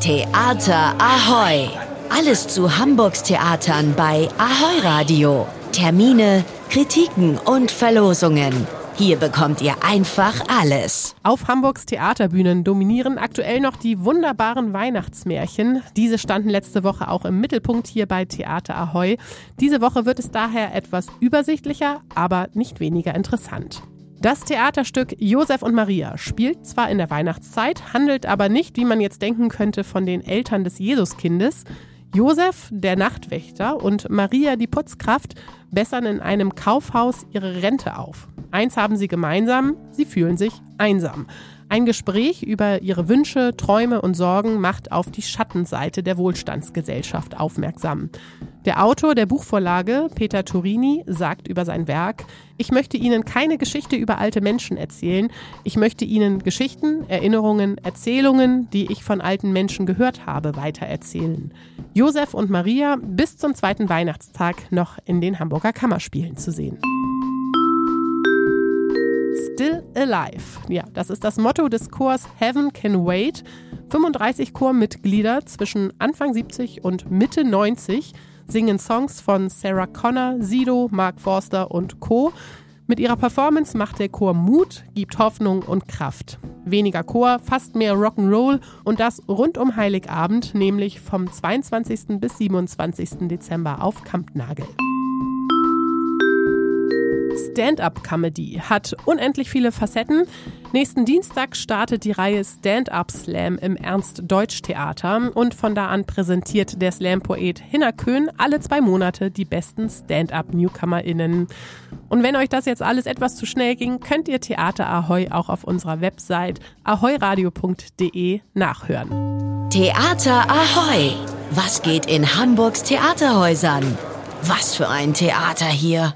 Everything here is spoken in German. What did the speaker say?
Theater Ahoy! Alles zu Hamburgs Theatern bei Ahoy Radio. Termine, Kritiken und Verlosungen. Hier bekommt ihr einfach alles. Auf Hamburgs Theaterbühnen dominieren aktuell noch die wunderbaren Weihnachtsmärchen. Diese standen letzte Woche auch im Mittelpunkt hier bei Theater Ahoy. Diese Woche wird es daher etwas übersichtlicher, aber nicht weniger interessant. Das Theaterstück Josef und Maria spielt zwar in der Weihnachtszeit, handelt aber nicht, wie man jetzt denken könnte, von den Eltern des Jesuskindes. Josef, der Nachtwächter, und Maria, die Putzkraft, bessern in einem Kaufhaus ihre Rente auf. Eins haben sie gemeinsam, sie fühlen sich einsam. Ein Gespräch über ihre Wünsche, Träume und Sorgen macht auf die Schattenseite der Wohlstandsgesellschaft aufmerksam. Der Autor der Buchvorlage, Peter Turini, sagt über sein Werk, ich möchte Ihnen keine Geschichte über alte Menschen erzählen, ich möchte Ihnen Geschichten, Erinnerungen, Erzählungen, die ich von alten Menschen gehört habe, weitererzählen. Josef und Maria bis zum zweiten Weihnachtstag noch in den Hamburger Kammerspielen zu sehen. Still Alive. Ja, das ist das Motto des Chors Heaven Can Wait. 35 Chormitglieder zwischen Anfang 70 und Mitte 90 singen Songs von Sarah Connor, Sido, Mark Forster und Co. Mit ihrer Performance macht der Chor Mut, gibt Hoffnung und Kraft. Weniger Chor, fast mehr Rock'n'Roll und das rund um Heiligabend, nämlich vom 22. bis 27. Dezember auf Kampnagel. Stand-up-Comedy hat unendlich viele Facetten. Nächsten Dienstag startet die Reihe Stand-up Slam im Ernst-Deutsch-Theater und von da an präsentiert der Slam-Poet Hinner Köhn alle zwei Monate die besten Stand-up-NewcomerInnen. Und wenn euch das jetzt alles etwas zu schnell ging, könnt ihr Theater Ahoy auch auf unserer Website ahoyradio.de nachhören. Theater Ahoy! Was geht in Hamburgs Theaterhäusern? Was für ein Theater hier!